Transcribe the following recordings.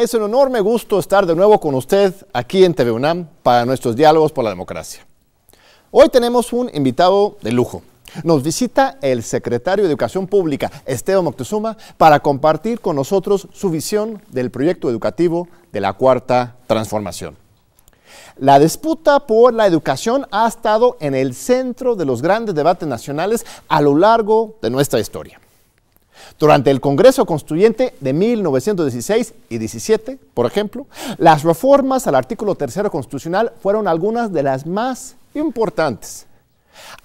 Es un enorme gusto estar de nuevo con usted aquí en TV UNAM para nuestros diálogos por la democracia. Hoy tenemos un invitado de lujo. Nos visita el secretario de Educación Pública, Esteban Moctezuma, para compartir con nosotros su visión del proyecto educativo de la Cuarta Transformación. La disputa por la educación ha estado en el centro de los grandes debates nacionales a lo largo de nuestra historia. Durante el Congreso Constituyente de 1916 y 17, por ejemplo, las reformas al artículo tercero constitucional fueron algunas de las más importantes.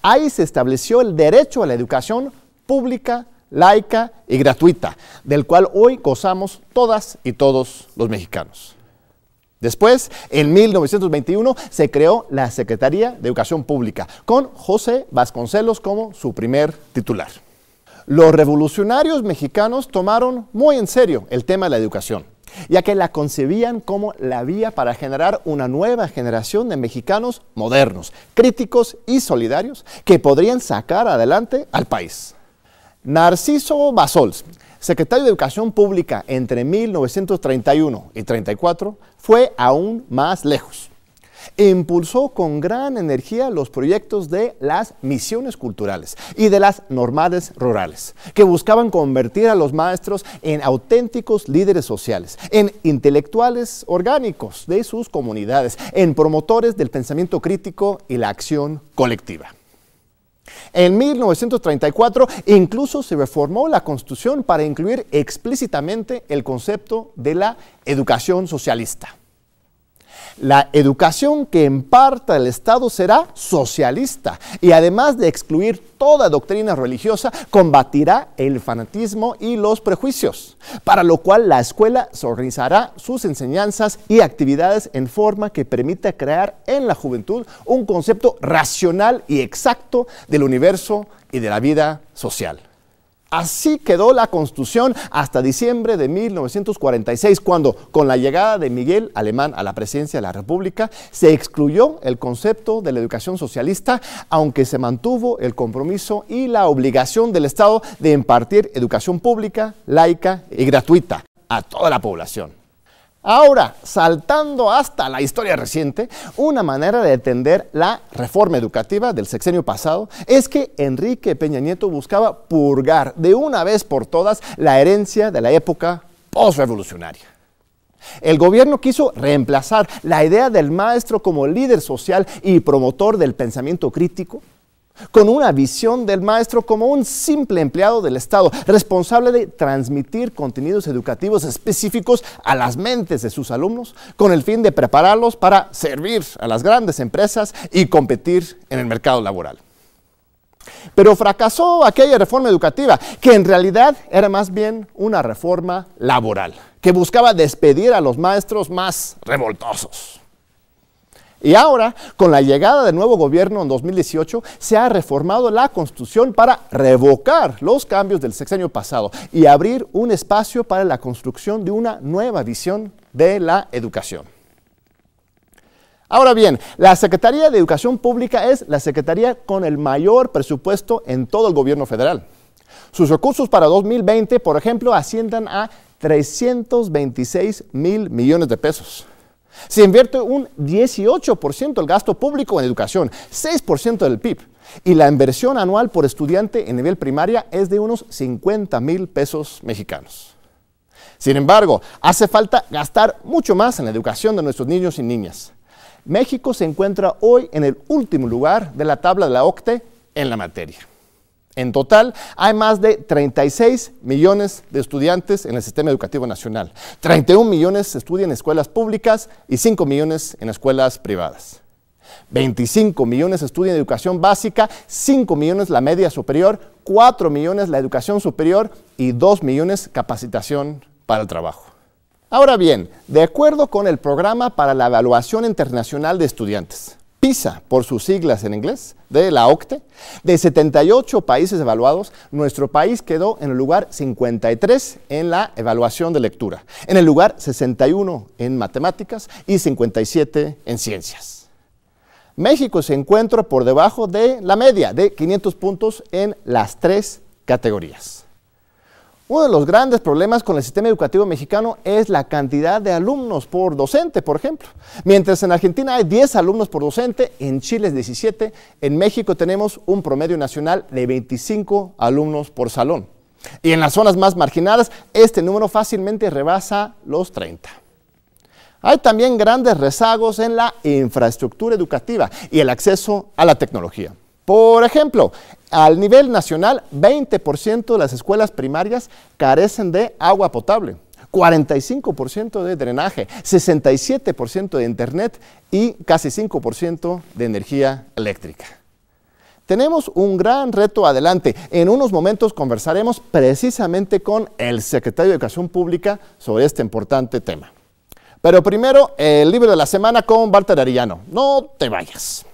Ahí se estableció el derecho a la educación pública, laica y gratuita, del cual hoy gozamos todas y todos los mexicanos. Después, en 1921, se creó la Secretaría de Educación Pública, con José Vasconcelos como su primer titular. Los revolucionarios mexicanos tomaron muy en serio el tema de la educación, ya que la concebían como la vía para generar una nueva generación de mexicanos modernos, críticos y solidarios que podrían sacar adelante al país. Narciso Basols, secretario de Educación Pública entre 1931 y 34, fue aún más lejos impulsó con gran energía los proyectos de las misiones culturales y de las normales rurales, que buscaban convertir a los maestros en auténticos líderes sociales, en intelectuales orgánicos de sus comunidades, en promotores del pensamiento crítico y la acción colectiva. En 1934 incluso se reformó la Constitución para incluir explícitamente el concepto de la educación socialista. La educación que imparta el Estado será socialista y además de excluir toda doctrina religiosa, combatirá el fanatismo y los prejuicios, para lo cual la escuela organizará sus enseñanzas y actividades en forma que permita crear en la juventud un concepto racional y exacto del universo y de la vida social. Así quedó la Constitución hasta diciembre de 1946, cuando, con la llegada de Miguel Alemán a la presidencia de la República, se excluyó el concepto de la educación socialista, aunque se mantuvo el compromiso y la obligación del Estado de impartir educación pública, laica y gratuita a toda la población. Ahora, saltando hasta la historia reciente, una manera de entender la reforma educativa del sexenio pasado es que Enrique Peña Nieto buscaba purgar de una vez por todas la herencia de la época postrevolucionaria. El gobierno quiso reemplazar la idea del maestro como líder social y promotor del pensamiento crítico con una visión del maestro como un simple empleado del Estado, responsable de transmitir contenidos educativos específicos a las mentes de sus alumnos, con el fin de prepararlos para servir a las grandes empresas y competir en el mercado laboral. Pero fracasó aquella reforma educativa, que en realidad era más bien una reforma laboral, que buscaba despedir a los maestros más revoltosos. Y ahora, con la llegada del nuevo gobierno en 2018, se ha reformado la Constitución para revocar los cambios del sexenio pasado y abrir un espacio para la construcción de una nueva visión de la educación. Ahora bien, la Secretaría de Educación Pública es la Secretaría con el mayor presupuesto en todo el gobierno federal. Sus recursos para 2020, por ejemplo, asciendan a 326 mil millones de pesos. Se invierte un 18% del gasto público en educación, 6% del PIB. Y la inversión anual por estudiante en nivel primaria es de unos 50 mil pesos mexicanos. Sin embargo, hace falta gastar mucho más en la educación de nuestros niños y niñas. México se encuentra hoy en el último lugar de la tabla de la OCTE en la materia. En total, hay más de 36 millones de estudiantes en el sistema educativo nacional. 31 millones estudian en escuelas públicas y 5 millones en escuelas privadas. 25 millones estudian educación básica, 5 millones la media superior, 4 millones la educación superior y 2 millones capacitación para el trabajo. Ahora bien, de acuerdo con el Programa para la Evaluación Internacional de Estudiantes, PISA, por sus siglas en inglés, de la OCTE, de 78 países evaluados, nuestro país quedó en el lugar 53 en la evaluación de lectura, en el lugar 61 en matemáticas y 57 en ciencias. México se encuentra por debajo de la media de 500 puntos en las tres categorías. Uno de los grandes problemas con el sistema educativo mexicano es la cantidad de alumnos por docente, por ejemplo. Mientras en Argentina hay 10 alumnos por docente, en Chile es 17, en México tenemos un promedio nacional de 25 alumnos por salón. Y en las zonas más marginadas, este número fácilmente rebasa los 30. Hay también grandes rezagos en la infraestructura educativa y el acceso a la tecnología. Por ejemplo, al nivel nacional, 20% de las escuelas primarias carecen de agua potable, 45% de drenaje, 67% de internet y casi 5% de energía eléctrica. Tenemos un gran reto adelante. En unos momentos conversaremos precisamente con el secretario de Educación Pública sobre este importante tema. Pero primero, el libro de la semana con Walter Arillano. No te vayas.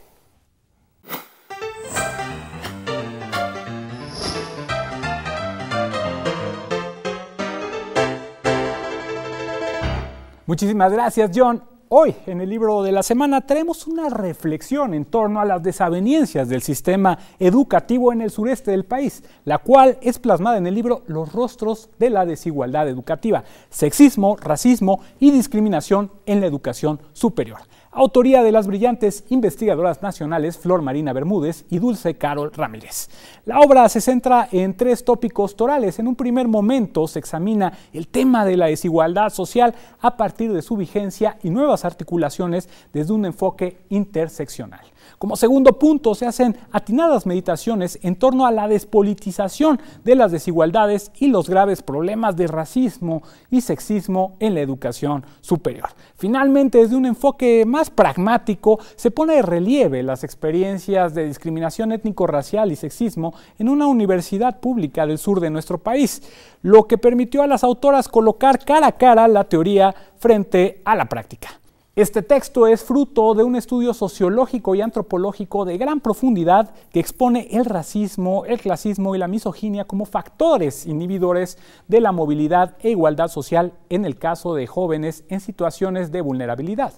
Muchísimas gracias, John. Hoy, en el libro de la semana, tenemos una reflexión en torno a las desavenencias del sistema educativo en el sureste del país, la cual es plasmada en el libro Los rostros de la desigualdad educativa, sexismo, racismo y discriminación en la educación superior autoría de las brillantes investigadoras nacionales Flor Marina Bermúdez y Dulce Carol Ramírez. La obra se centra en tres tópicos torales. En un primer momento se examina el tema de la desigualdad social a partir de su vigencia y nuevas articulaciones desde un enfoque interseccional. Como segundo punto, se hacen atinadas meditaciones en torno a la despolitización de las desigualdades y los graves problemas de racismo y sexismo en la educación superior. Finalmente, desde un enfoque más pragmático, se pone de relieve las experiencias de discriminación étnico-racial y sexismo en una universidad pública del sur de nuestro país, lo que permitió a las autoras colocar cara a cara la teoría frente a la práctica. Este texto es fruto de un estudio sociológico y antropológico de gran profundidad que expone el racismo, el clasismo y la misoginia como factores inhibidores de la movilidad e igualdad social en el caso de jóvenes en situaciones de vulnerabilidad.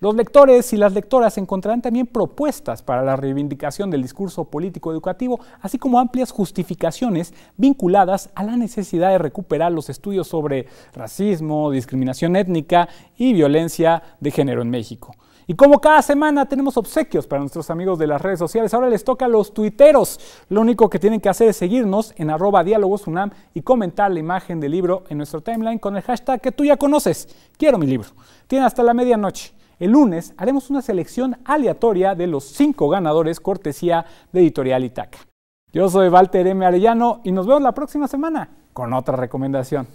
Los lectores y las lectoras encontrarán también propuestas para la reivindicación del discurso político educativo, así como amplias justificaciones vinculadas a la necesidad de recuperar los estudios sobre racismo, discriminación étnica y violencia de género en México. Y como cada semana tenemos obsequios para nuestros amigos de las redes sociales, ahora les toca a los tuiteros. Lo único que tienen que hacer es seguirnos en arroba diálogosunam y comentar la imagen del libro en nuestro timeline con el hashtag que tú ya conoces. Quiero mi libro. Tiene hasta la medianoche. El lunes haremos una selección aleatoria de los cinco ganadores cortesía de Editorial Itaca. Yo soy Walter M. Arellano y nos vemos la próxima semana con otra recomendación.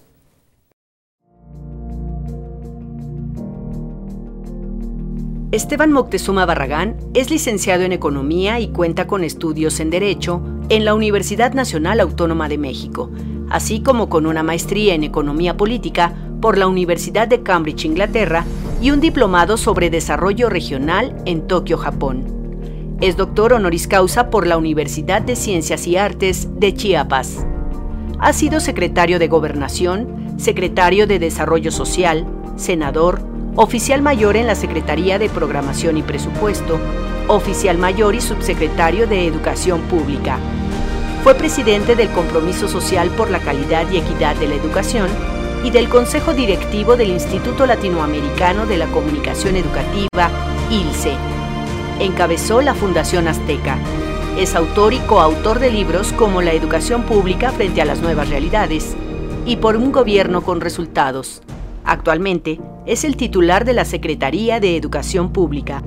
Esteban Moctezuma Barragán es licenciado en Economía y cuenta con estudios en Derecho en la Universidad Nacional Autónoma de México, así como con una maestría en Economía Política por la Universidad de Cambridge, Inglaterra, y un diplomado sobre desarrollo regional en Tokio, Japón. Es doctor honoris causa por la Universidad de Ciencias y Artes de Chiapas. Ha sido secretario de Gobernación, secretario de Desarrollo Social, senador, oficial mayor en la Secretaría de Programación y Presupuesto, oficial mayor y subsecretario de Educación Pública. Fue presidente del Compromiso Social por la Calidad y Equidad de la Educación y del Consejo Directivo del Instituto Latinoamericano de la Comunicación Educativa, ILCE. Encabezó la Fundación Azteca. Es autor y coautor de libros como La educación pública frente a las nuevas realidades y Por un gobierno con resultados. Actualmente es el titular de la Secretaría de Educación Pública.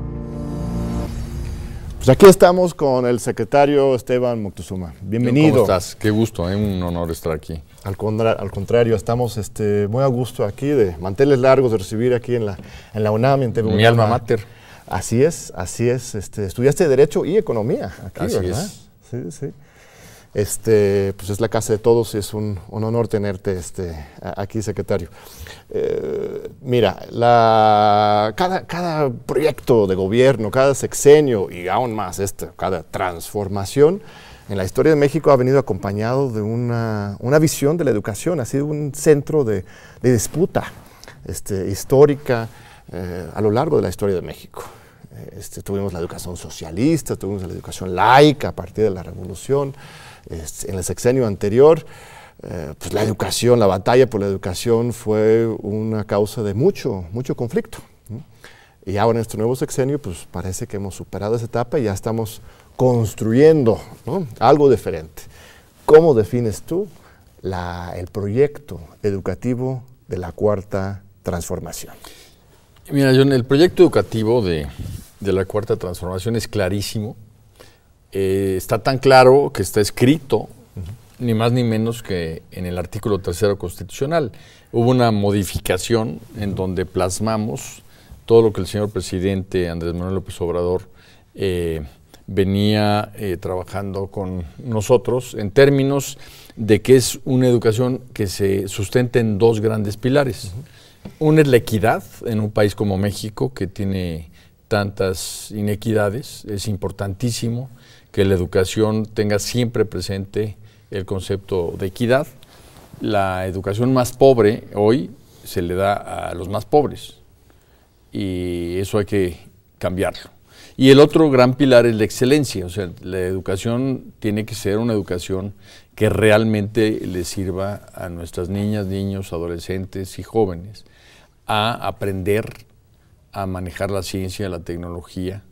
Pues aquí estamos con el secretario Esteban Moctezuma. Bienvenido. ¿Cómo estás? Qué gusto, es ¿eh? un honor estar aquí. Al, contrario, estamos este, muy a gusto aquí, de manteles largos, de recibir aquí en la, en la UNAM. En Mi alma mater. Así es, así es. Este, estudiaste Derecho y Economía aquí, así Es. Sí, sí. Este, pues es la casa de todos y es un, honor tenerte este, aquí, secretario. Eh, mira, cada, cada, proyecto de gobierno, cada sexenio y aún más este, cada transformación en la historia de México ha venido acompañado de una, visión de la educación, ha sido un centro de, disputa este, histórica eh, a lo largo de la historia de México. Este, tuvimos la educación socialista, tuvimos la educación laica a partir de la revolución, este, en el sexenio anterior. eh, pues la educación, la batalla por la educación fue una causa de mucho, mucho conflicto. Y ahora en este nuevo sexenio, pues parece que hemos superado esa etapa y ya estamos construyendo algo diferente. ¿Cómo defines tú el proyecto educativo de la cuarta transformación? Mira, John, el proyecto educativo de, la cuarta transformación es clarísimo. Eh, está tan claro que está escrito, ni más ni menos que en el artículo tercero constitucional. Hubo una modificación en donde plasmamos todo lo que el señor presidente Andrés Manuel López Obrador eh, venía eh, trabajando con nosotros en términos de que es una educación que se sustenta en dos grandes pilares. Una es la equidad en un país como México que tiene tantas inequidades. Es importantísimo que la educación tenga siempre presente el concepto de equidad. La educación más pobre hoy se le da a los más pobres y eso hay que cambiarlo. Y el otro gran pilar es la excelencia, o sea, la educación tiene que ser una educación que realmente le sirva a nuestras niñas, niños, adolescentes y jóvenes a aprender a manejar la ciencia, la tecnología,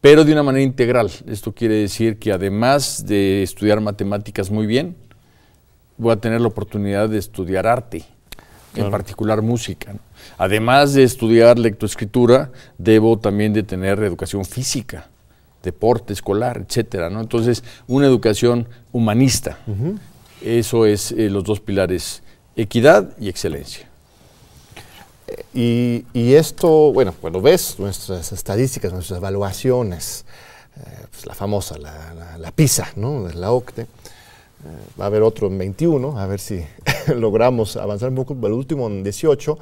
pero de una manera integral. Esto quiere decir que además de estudiar matemáticas muy bien, voy a tener la oportunidad de estudiar arte, en particular música. Además de estudiar lectoescritura, debo también de tener educación física, deporte escolar, etcétera. ¿no? Entonces, una educación humanista. Eso es eh, los dos pilares, equidad y excelencia. Y, esto, bueno, cuando ves nuestras estadísticas, nuestras evaluaciones, eh, pues la famosa, la, PISA, ¿no? De la OCTE, eh, va a haber otro en 21, a ver si logramos avanzar un poco. El último en 18,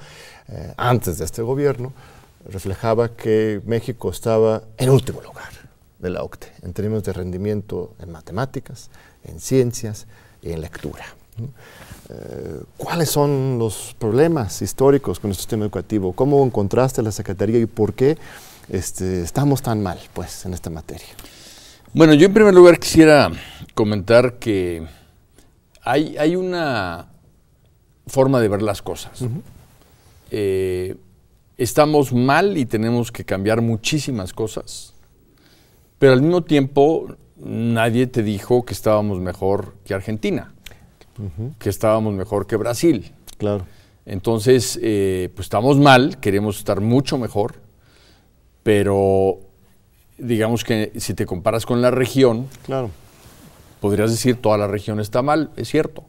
eh, antes de este gobierno, reflejaba que México estaba en último lugar de la OCTE, en términos de rendimiento en matemáticas, en ciencias y en lectura. Eh, ¿Cuáles son los problemas históricos con nuestro sistema educativo? ¿Cómo encontraste la Secretaría y por qué este, estamos tan mal pues, en esta materia? Bueno, yo en primer lugar quisiera comentar que hay, hay una forma de ver las cosas. Eh, estamos mal y tenemos que cambiar muchísimas cosas, pero al mismo tiempo nadie te dijo que estábamos mejor que Argentina que estábamos mejor que Brasil. Claro. Entonces, eh, pues estamos mal, queremos estar mucho mejor, pero digamos que si te comparas con la región, claro. podrías decir toda la región está mal, es cierto,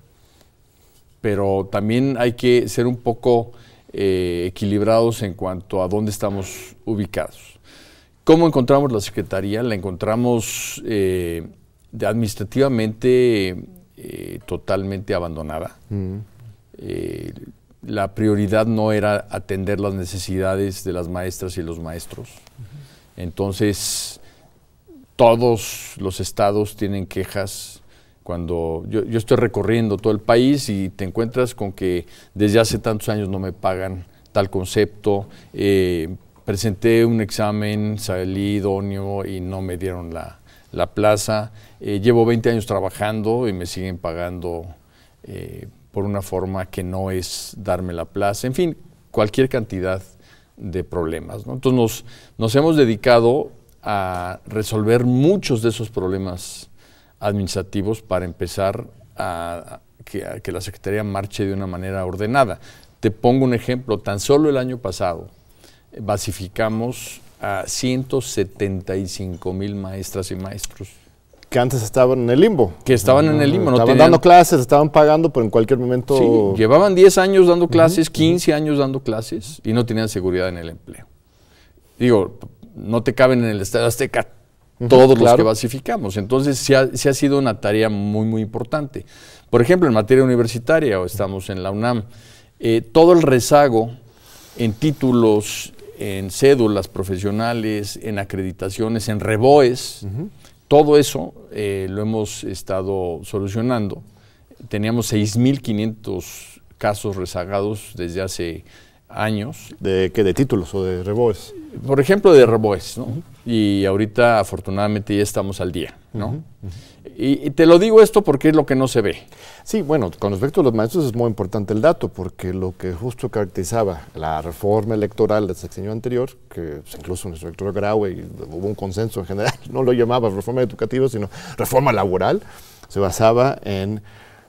pero también hay que ser un poco eh, equilibrados en cuanto a dónde estamos ubicados. ¿Cómo encontramos la Secretaría? La encontramos eh, administrativamente eh, totalmente abandonada. Mm. La prioridad no era atender las necesidades de las maestras y los maestros. Entonces, todos los estados tienen quejas. Cuando yo, estoy recorriendo todo el país y te encuentras con que desde hace tantos años no me pagan tal concepto, eh, presenté un examen, salí idóneo y no me dieron la, la plaza. Eh, llevo 20 años trabajando y me siguen pagando eh, por una forma que no es darme la plaza. En fin, cualquier cantidad de problemas. Entonces nos, hemos dedicado a resolver muchos de esos problemas administrativos para empezar a, que, a que la Secretaría marche de una manera ordenada. Te pongo un ejemplo, tan solo el año pasado basificamos a 175 mil maestras y maestros. Que antes estaban en el limbo. Que estaban en el limbo. No estaban dando clases, estaban pagando, pero en cualquier momento... Sí, llevaban 10 años dando clases, 15 años dando clases y no tenían seguridad en el empleo. Digo, no te caben en el Estado Azteca todos los que basificamos. Entonces, sí ha, ha, sido una tarea muy, muy importante. Por ejemplo, en materia universitaria, o estamos en la UNAM, eh, todo el rezago en títulos en cédulas profesionales, en acreditaciones, en reboes. Todo eso eh, lo hemos estado solucionando. Teníamos 6.500 casos rezagados desde hace años. ¿De qué? ¿De títulos o de reboes? por ejemplo, de Reboes, ¿no? Y ahorita, afortunadamente, ya estamos al día, ¿no? y, te lo digo esto porque es lo que no se ve. Sí, bueno, con respecto a los maestros es muy importante el dato, porque lo que justo caracterizaba la reforma electoral del sexenio anterior, que pues, incluso nuestro rector Graue hubo un consenso en general, no lo llamaba reforma educativa, sino reforma laboral, se basaba en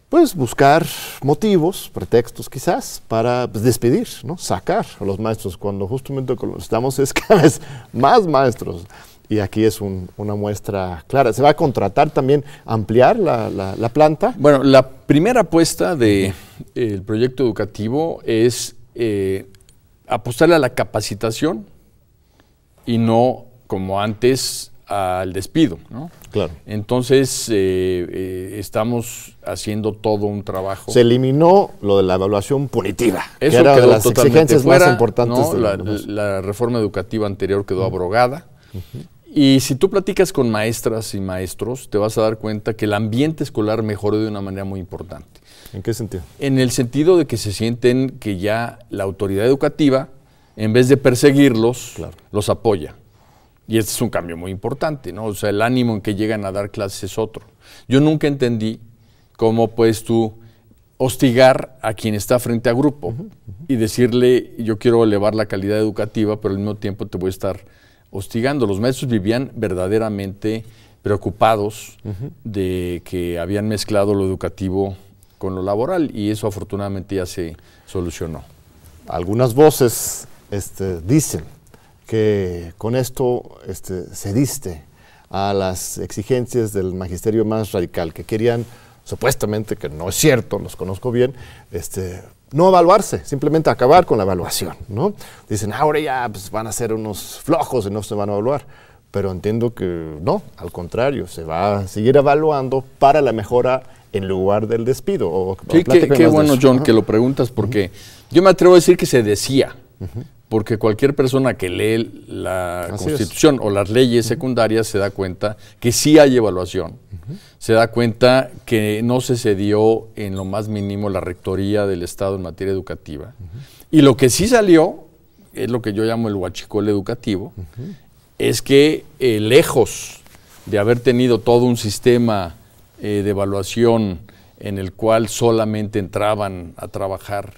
pues buscar motivos, pretextos quizás, para pues, despedir, ¿no? sacar a los maestros, cuando justamente estamos es cada vez más maestros. Y aquí es una muestra clara. ¿Se va a contratar también, ampliar la, planta? Bueno, la primera apuesta del proyecto educativo es eh, apostarle a la capacitación y no como antes al despido. ¿no? Claro. Entonces, eh, eh, estamos haciendo todo un trabajo. Se eliminó lo de la evaluación punitiva, Eso que era de las exigencias más importantes. la, reforma educativa anterior quedó abrogada. Y si tú platicas con maestras y maestros, te vas a dar cuenta que el ambiente escolar mejoró de una manera muy importante. ¿En qué sentido? En el sentido de que se sienten que ya la autoridad educativa, en vez de perseguirlos, los apoya. Y este es un cambio muy importante, ¿no? O sea, el ánimo en que llegan a dar clases es otro. Yo nunca entendí cómo puedes tú hostigar a quien está frente a grupo y decirle, yo quiero elevar la calidad educativa, pero al mismo tiempo te voy a estar hostigando. Los maestros vivían verdaderamente preocupados de que habían mezclado lo educativo con lo laboral y eso afortunadamente ya se solucionó. Algunas voces este, dicen que con esto este, cediste a las exigencias del magisterio más radical, que querían supuestamente, que no es cierto, los conozco bien, este, no evaluarse, simplemente acabar con la evaluación. ¿no? Dicen, ahora ya pues, van a ser unos flojos y no se van a evaluar. Pero entiendo que no, al contrario, se va a seguir evaluando para la mejora en lugar del despido. sí, qué, bueno, John, que lo preguntas, porque yo me atrevo a decir que se decía porque cualquier persona que lee la Constitución o las leyes secundarias se da cuenta que sí hay evaluación, se da cuenta que no se cedió en lo más mínimo la rectoría del Estado en materia educativa. Y lo que sí salió, es lo que yo llamo el huachicol educativo, es que eh, lejos de haber tenido todo un sistema eh, de evaluación en el cual solamente entraban a trabajar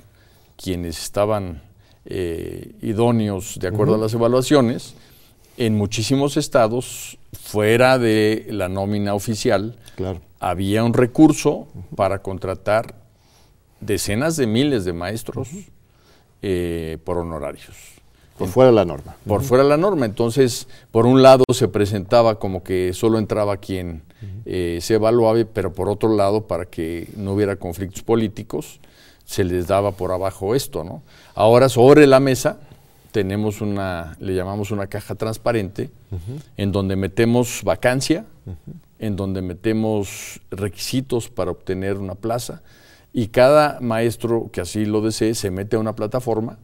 quienes estaban eh, idóneos de acuerdo a las evaluaciones, en muchísimos estados, fuera de la nómina oficial, había un recurso para contratar decenas de miles de maestros eh, por honorarios. Por fuera de la norma. Por fuera de la norma. Entonces, por un lado se presentaba como que solo entraba quien eh, se evaluaba, pero por otro lado, para que no hubiera conflictos políticos, se les daba por abajo esto, ¿no? Ahora sobre la mesa tenemos una, le llamamos una caja transparente, en donde metemos vacancia, en donde metemos requisitos para obtener una plaza, y cada maestro que así lo desee se mete a una plataforma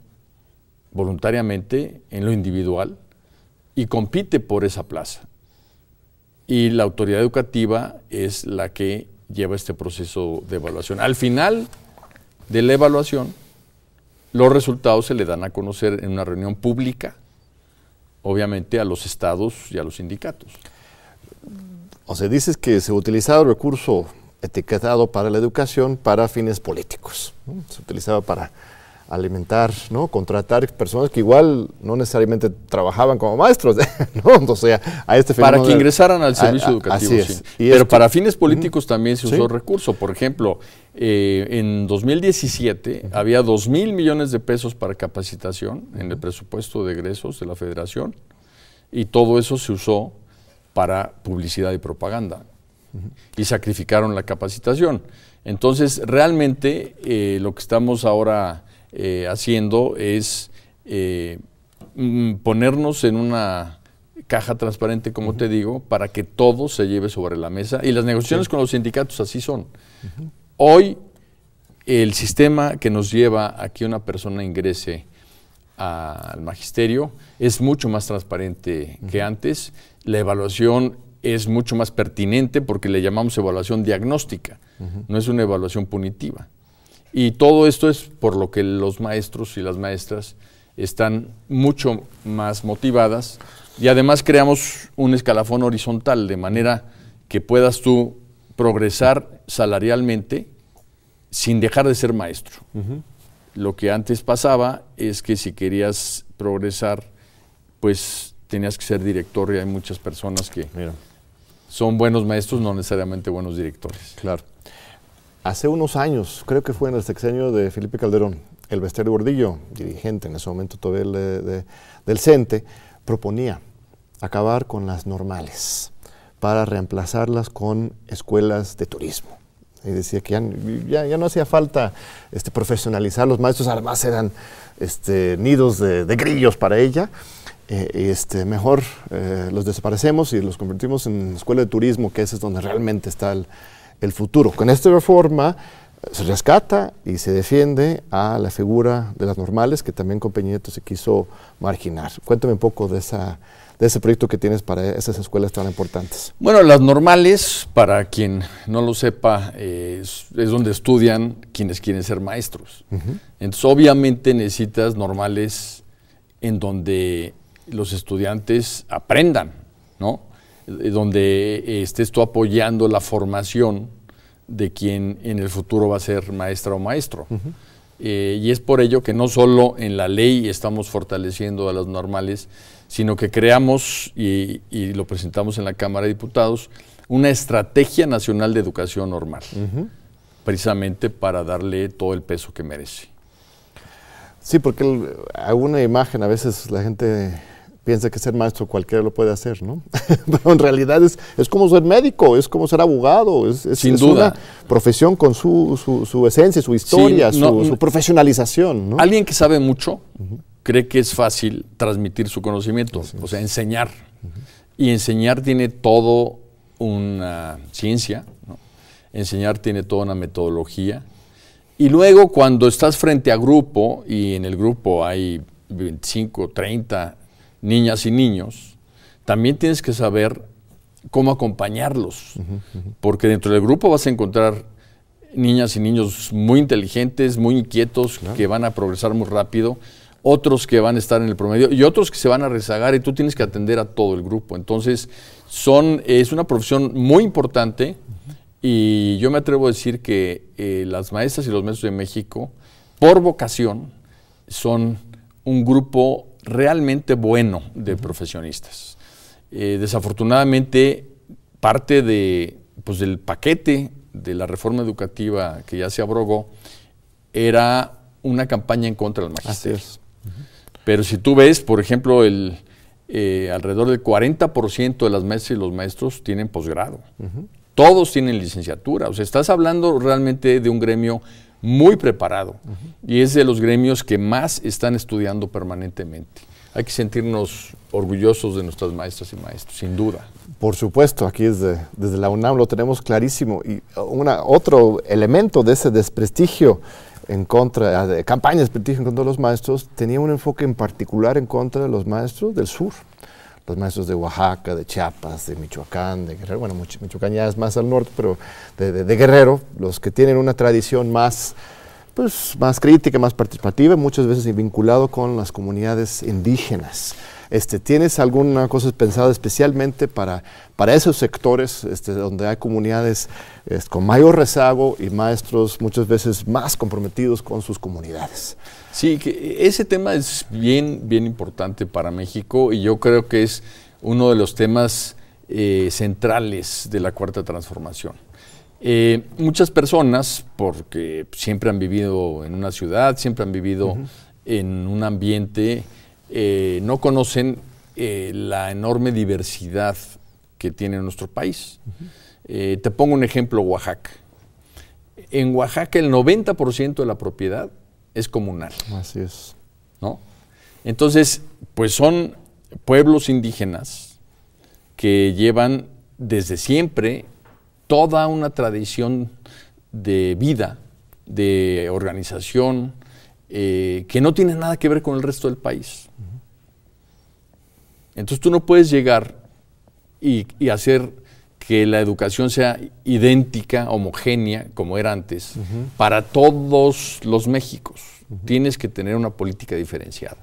voluntariamente en lo individual y compite por esa plaza. Y la autoridad educativa es la que lleva este proceso de evaluación. Al final, de la evaluación, los resultados se le dan a conocer en una reunión pública, obviamente a los estados y a los sindicatos. O sea, dices que se utilizaba el recurso etiquetado para la educación para fines políticos. Se utilizaba para alimentar, ¿no? Contratar personas que igual no necesariamente trabajaban como maestros, ¿no? O sea, a este Para que ingresaran al servicio educativo, sí. Pero para fines políticos también se usó recurso. Por ejemplo, eh, en 2017 había 2 mil millones de pesos para capacitación en el presupuesto de egresos de la federación y todo eso se usó para publicidad y propaganda y sacrificaron la capacitación. Entonces, realmente eh, lo que estamos ahora eh, haciendo es eh, mm, ponernos en una caja transparente, como te digo, para que todo se lleve sobre la mesa. Y las negociaciones con los sindicatos así son. Hoy el sistema que nos lleva a que una persona ingrese al magisterio es mucho más transparente que antes. La evaluación es mucho más pertinente porque le llamamos evaluación diagnóstica, no es una evaluación punitiva. Y todo esto es por lo que los maestros y las maestras están mucho más motivadas y además creamos un escalafón horizontal de manera que puedas tú progresar salarialmente sin dejar de ser maestro. Lo que antes pasaba es que si querías progresar, pues tenías que ser director y hay muchas personas que son buenos maestros, no necesariamente buenos directores. Claro. Hace unos años, creo que fue en el sexenio de Felipe Calderón, el Bester Gordillo, dirigente en ese momento todavía del CENTE, proponía acabar con las normales para reemplazarlas con escuelas de turismo. Y decía que ya, no hacía falta este, profesionalizar los maestros, además eran este, nidos de, grillos para ella. Eh, este, mejor eh, los desaparecemos y los convertimos en escuela de turismo, que ese es donde realmente está el, el futuro. Con esta reforma se rescata y se defiende a la figura de las normales que también con Peñeto se quiso marginar. Cuéntame un poco de, esa, de ese proyecto que tienes para esas escuelas tan importantes. Bueno, las normales, para quien no lo sepa, es, donde estudian quienes quieren ser maestros. Entonces, obviamente necesitas normales en donde los estudiantes aprendan, ¿no? Donde estés tú apoyando la formación de quien en el futuro va a ser maestra o maestro. Eh, y es por ello que no solo en la ley estamos fortaleciendo a los normales, sino que creamos y, lo presentamos en la Cámara de Diputados una estrategia nacional de educación normal, precisamente para darle todo el peso que merece. Sí, porque alguna imagen a veces la gente piensa que ser maestro cualquiera lo puede hacer, ¿no? Pero en realidad es, es, como ser médico, es como ser abogado, es, es, Sin duda. una profesión con su, su, esencia, su historia, su, profesionalización. ¿no? Alguien que sabe mucho cree que es fácil transmitir su conocimiento, o sea, enseñar. Y enseñar tiene todo una ciencia, ¿no? enseñar tiene toda una metodología. Y luego cuando estás frente a grupo y en el grupo hay 25, 30 niñas y niños, también tienes que saber cómo acompañarlos, porque dentro del grupo vas a encontrar niñas y niños muy inteligentes, muy inquietos, que van a progresar muy rápido, otros que van a estar en el promedio y otros que se van a rezagar y tú tienes que atender a todo el grupo. Entonces, son, es una profesión muy importante y yo me atrevo a decir que eh, las maestras y los maestros de México, por vocación, son un grupo realmente bueno de profesionistas. Eh, desafortunadamente, parte de, pues, del paquete de la reforma educativa que ya se abrogó era una campaña en contra del magisterio. Pero si tú ves, por ejemplo, el, eh, alrededor del 40% de las maestras y los maestros tienen posgrado. Todos tienen licenciatura. O sea, estás hablando realmente de un gremio muy preparado y es de los gremios que más están estudiando permanentemente. Hay que sentirnos orgullosos de nuestras maestras y maestros, sin duda. Por supuesto, aquí desde, desde la UNAM lo tenemos clarísimo. Y una, otro elemento de ese desprestigio en contra, de campaña de desprestigio en contra de los maestros, tenía un enfoque en particular en contra de los maestros del sur los maestros de Oaxaca, de Chiapas, de Michoacán, de Guerrero, bueno, Michoacán es más al norte, pero de, Guerrero, los que tienen una tradición más, pues, más crítica, más participativa, muchas veces vinculado con las comunidades indígenas. Este, ¿Tienes alguna cosa pensada especialmente para, para esos sectores este, donde hay comunidades con mayor rezago y maestros muchas veces más comprometidos con sus comunidades? Sí, que ese tema es bien, bien importante para México y yo creo que es uno de los temas eh, centrales de la cuarta transformación. Eh, muchas personas, porque siempre han vivido en una ciudad, siempre han vivido en un ambiente eh, no conocen eh, la enorme diversidad que tiene nuestro país. Eh, te pongo un ejemplo, Oaxaca. En Oaxaca el 90% de la propiedad es comunal. Así es. ¿no? Entonces, pues son pueblos indígenas que llevan desde siempre toda una tradición de vida, de organización, que no tiene nada que ver con el resto del país. Entonces tú no puedes llegar y, hacer que la educación sea idéntica, homogénea, como era antes, para todos los Méxicos. Tienes que tener una política diferenciada.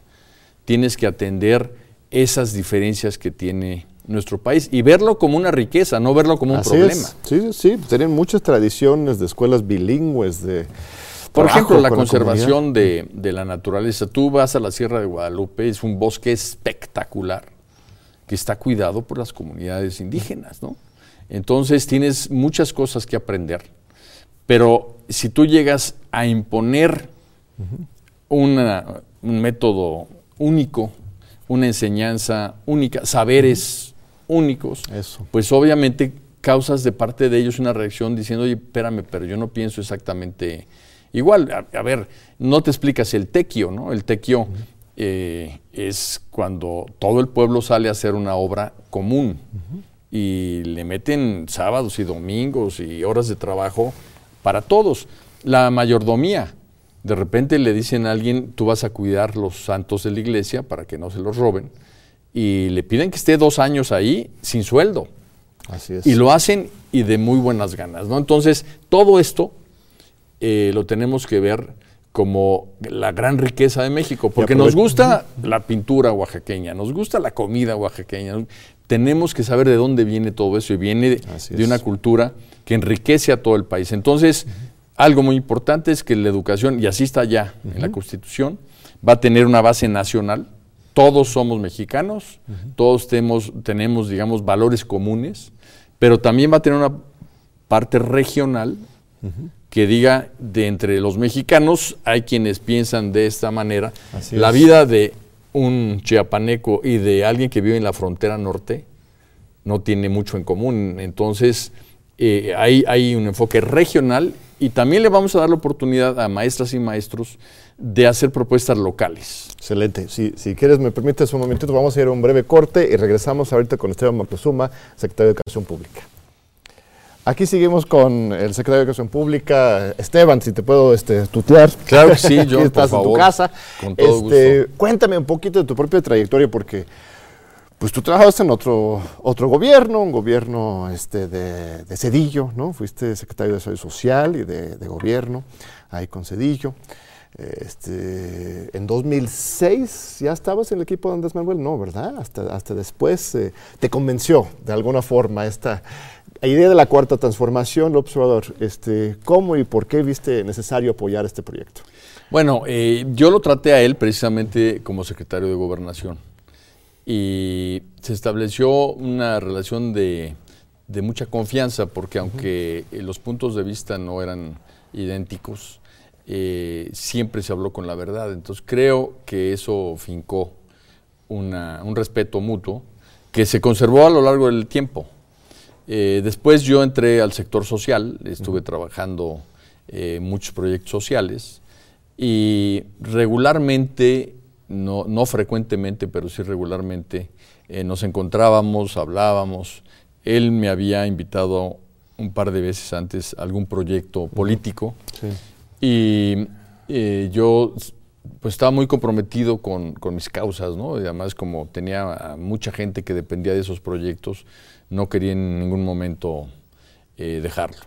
tienes que atender esas diferencias que tiene nuestro país y verlo como una riqueza, no verlo como un problema. Sí, sí, tienen muchas tradiciones de escuelas bilingües, de... Por ejemplo, la conservación de, la naturaleza. Tú vas a la Sierra de Guadalupe, es un bosque espectacular que está cuidado por las comunidades indígenas, ¿no? Entonces tienes muchas cosas que aprender, pero si tú llegas a imponer un método único, una enseñanza única, saberes únicos, pues obviamente causas de parte de ellos una reacción diciendo, oye, espérame, pero yo no pienso exactamente igual. A, ver, no te explicas el tequio, ¿no? El tequio eh, es cuando todo el pueblo sale a hacer una obra común y le meten sábados y domingos y horas de trabajo para todos. La mayordomía, de repente le dicen a alguien, tú vas a cuidar los santos de la iglesia para que no se los roben, y le piden que esté dos años ahí sin sueldo. Así es. Y lo hacen y de muy buenas ganas, ¿no? Entonces, todo esto eh, lo tenemos que ver como la gran riqueza de México, porque nos gusta la pintura oaxaqueña, nos gusta la comida oaxaqueña, tenemos que saber de dónde viene todo eso y viene de, una cultura que enriquece a todo el país. Entonces, algo muy importante es que la educación, y así está ya en la Constitución, va a tener una base nacional. Todos somos mexicanos, todos tenemos, tenemos, digamos, valores comunes, pero también va a tener una parte regional que diga de entre los mexicanos hay quienes piensan de esta manera. la vida de un chiapaneco y de alguien que vive en la frontera norte no tiene mucho en común. Entonces, eh, hay, hay un enfoque regional y también le vamos a dar la oportunidad a maestras y maestros de hacer propuestas locales. Excelente. Si, si quieres, me permites un momentito, vamos a ir a un breve corte y regresamos ahorita con Esteban Moctezuma, secretario de Educación Pública. Aquí seguimos con el secretario de Educación Pública, Esteban, si te puedo este, tutear. Claro que sí, yo, estás en tu casa. Con todo este, gusto. Cuéntame un poquito de tu propia trayectoria, porque pues tú trabajaste en otro, otro gobierno, un gobierno este, de, Cedillo, ¿no? Fuiste secretario de Salud Social y de, gobierno, ahí con Cedillo. Este, en 2006 ya estabas en el equipo de Andrés Manuel, no, ¿verdad? Hasta, hasta después eh, te convenció de alguna forma esta idea de la cuarta transformación, el observador. Este, ¿Cómo y por qué viste necesario apoyar este proyecto? Bueno, eh, yo lo traté a él precisamente como secretario de Gobernación y se estableció una relación de, mucha confianza porque aunque los puntos de vista no eran idénticos, eh, siempre se habló con la verdad. Entonces creo que eso fincó un respeto mutuo que se conservó a lo largo del tiempo. Eh, después yo entré al sector social, estuve trabajando eh, muchos proyectos sociales y regularmente no, no frecuentemente, pero sí regularmente, eh, nos encontrábamos, hablábamos. Él me había invitado un par de veces antes a algún proyecto político y eh, yo pues estaba muy comprometido con, mis causas, ¿no? Y además como tenía mucha gente que dependía de esos proyectos, no quería en ningún momento eh, dejarlo.